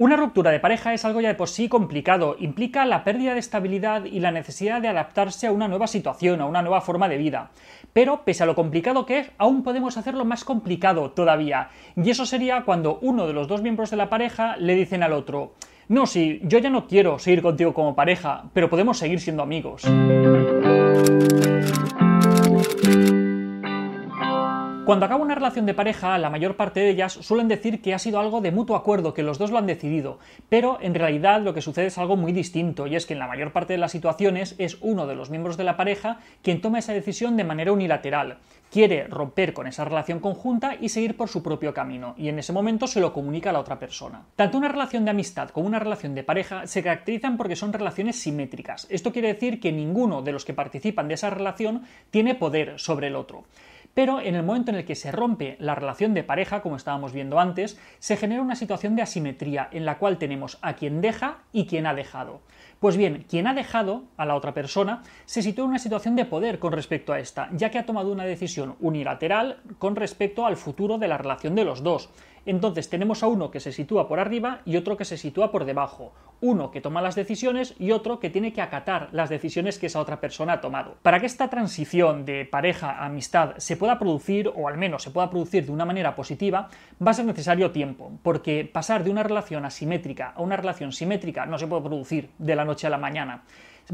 Una ruptura de pareja es algo ya de por sí complicado, implica la pérdida de estabilidad y la necesidad de adaptarse a una nueva situación, a una nueva forma de vida. Pero, pese a lo complicado que es, aún podemos hacerlo más complicado todavía. Y eso sería cuando uno de los dos miembros de la pareja le dicen al otro, no, sí, yo ya no quiero seguir contigo como pareja, pero podemos seguir siendo amigos. Cuando acaba una relación de pareja, la mayor parte de ellas suelen decir que ha sido algo de mutuo acuerdo, que los dos lo han decidido, pero en realidad lo que sucede es algo muy distinto, y es que en la mayor parte de las situaciones es uno de los miembros de la pareja quien toma esa decisión de manera unilateral. Quiere romper con esa relación conjunta y seguir por su propio camino, y en ese momento se lo comunica a la otra persona. Tanto una relación de amistad como una relación de pareja se caracterizan porque son relaciones simétricas. Esto quiere decir que ninguno de los que participan de esa relación tiene poder sobre el otro. Pero en el momento en el que se rompe la relación de pareja, como estábamos viendo antes, se genera una situación de asimetría en la cual tenemos a quien deja y quien ha dejado. Pues bien, quien ha dejado a la otra persona se sitúa en una situación de poder con respecto a esta, ya que ha tomado una decisión unilateral con respecto al futuro de la relación de los dos. Entonces tenemos a uno que se sitúa por arriba y otro que se sitúa por debajo. Uno que toma las decisiones y otro que tiene que acatar las decisiones que esa otra persona ha tomado. Para que esta transición de pareja a amistad se pueda producir, o al menos se pueda producir de una manera positiva, va a ser necesario tiempo, porque pasar de una relación asimétrica a una relación simétrica no se puede producir de la noche a la mañana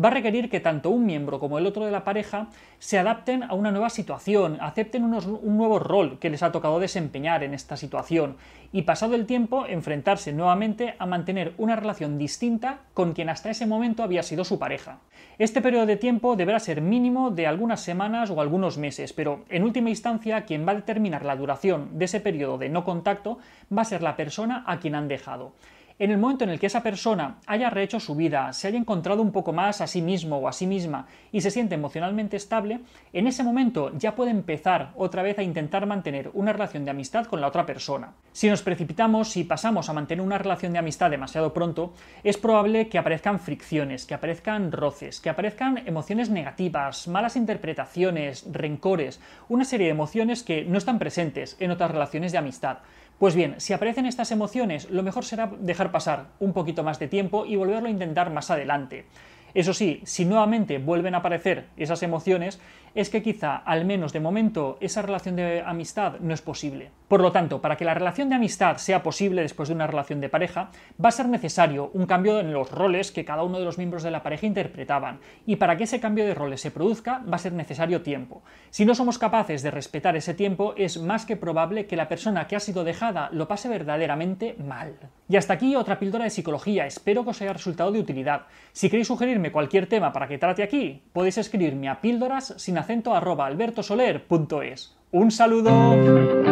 va a requerir que tanto un miembro como el otro de la pareja se adapten a una nueva situación, acepten un nuevo rol que les ha tocado desempeñar en esta situación y pasado el tiempo enfrentarse nuevamente a mantener una relación distinta con quien hasta ese momento había sido su pareja. Este periodo de tiempo deberá ser mínimo de algunas semanas o algunos meses, pero en última instancia quien va a determinar la duración de ese periodo de no contacto va a ser la persona a quien han dejado. En el momento en el que esa persona haya rehecho su vida, se haya encontrado un poco más a sí mismo o a sí misma y se siente emocionalmente estable, en ese momento ya puede empezar otra vez a intentar mantener una relación de amistad con la otra persona. Si nos precipitamos, si pasamos a mantener una relación de amistad demasiado pronto, es probable que aparezcan fricciones, que aparezcan roces, que aparezcan emociones negativas, malas interpretaciones, rencores, una serie de emociones que no están presentes en otras relaciones de amistad. Pues bien, si aparecen estas emociones, lo mejor será dejar pasar un poquito más de tiempo y volverlo a intentar más adelante. Eso sí, si nuevamente vuelven a aparecer esas emociones, es que quizá, al menos de momento, esa relación de amistad no es posible. Por lo tanto, para que la relación de amistad sea posible después de una relación de pareja, va a ser necesario un cambio en los roles que cada uno de los miembros de la pareja interpretaban, y para que ese cambio de roles se produzca, va a ser necesario tiempo. Si no somos capaces de respetar ese tiempo, es más que probable que la persona que ha sido dejada lo pase verdaderamente mal. Y hasta aquí otra píldora de psicología, espero que os haya resultado de utilidad. Si queréis sugerirme cualquier tema para que trate aquí, podéis escribirme a píldoras sin acento arroba. ¡Un saludo!